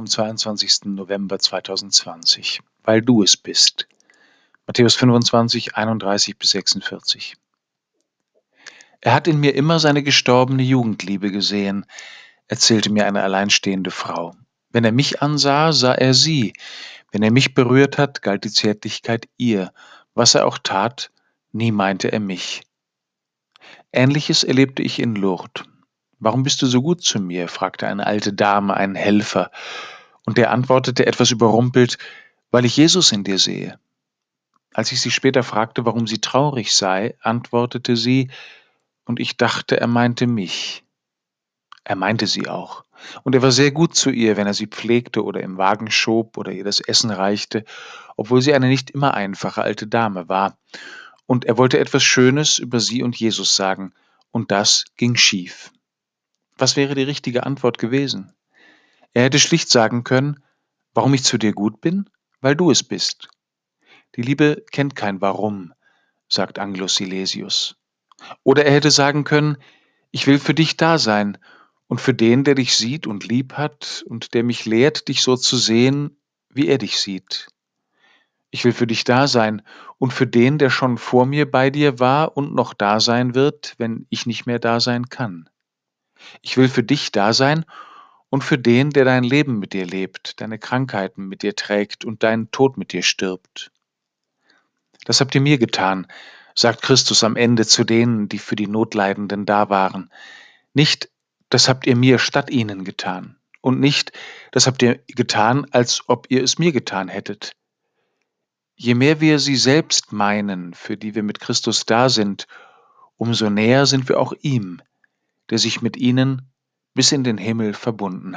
am 22. November 2020, weil du es bist. Matthäus 25, 31 bis 46. Er hat in mir immer seine gestorbene Jugendliebe gesehen, erzählte mir eine alleinstehende Frau. Wenn er mich ansah, sah er sie. Wenn er mich berührt hat, galt die Zärtlichkeit ihr. Was er auch tat, nie meinte er mich. Ähnliches erlebte ich in Lourdes. Warum bist du so gut zu mir? fragte eine alte Dame einen Helfer, und der antwortete etwas überrumpelt, weil ich Jesus in dir sehe. Als ich sie später fragte, warum sie traurig sei, antwortete sie, und ich dachte, er meinte mich. Er meinte sie auch. Und er war sehr gut zu ihr, wenn er sie pflegte oder im Wagen schob oder ihr das Essen reichte, obwohl sie eine nicht immer einfache alte Dame war. Und er wollte etwas Schönes über sie und Jesus sagen, und das ging schief. Was wäre die richtige Antwort gewesen? Er hätte schlicht sagen können, warum ich zu dir gut bin? Weil du es bist. Die Liebe kennt kein Warum, sagt Anglus Silesius. Oder er hätte sagen können, ich will für dich da sein und für den, der dich sieht und lieb hat und der mich lehrt, dich so zu sehen, wie er dich sieht. Ich will für dich da sein und für den, der schon vor mir bei dir war und noch da sein wird, wenn ich nicht mehr da sein kann. Ich will für dich da sein und für den, der dein Leben mit dir lebt, deine Krankheiten mit dir trägt und deinen Tod mit dir stirbt. Das habt ihr mir getan, sagt Christus am Ende zu denen, die für die Notleidenden da waren. Nicht, das habt ihr mir statt ihnen getan. Und nicht, das habt ihr getan, als ob ihr es mir getan hättet. Je mehr wir sie selbst meinen, für die wir mit Christus da sind, umso näher sind wir auch ihm, der sich mit ihnen bis in den Himmel verbunden hat.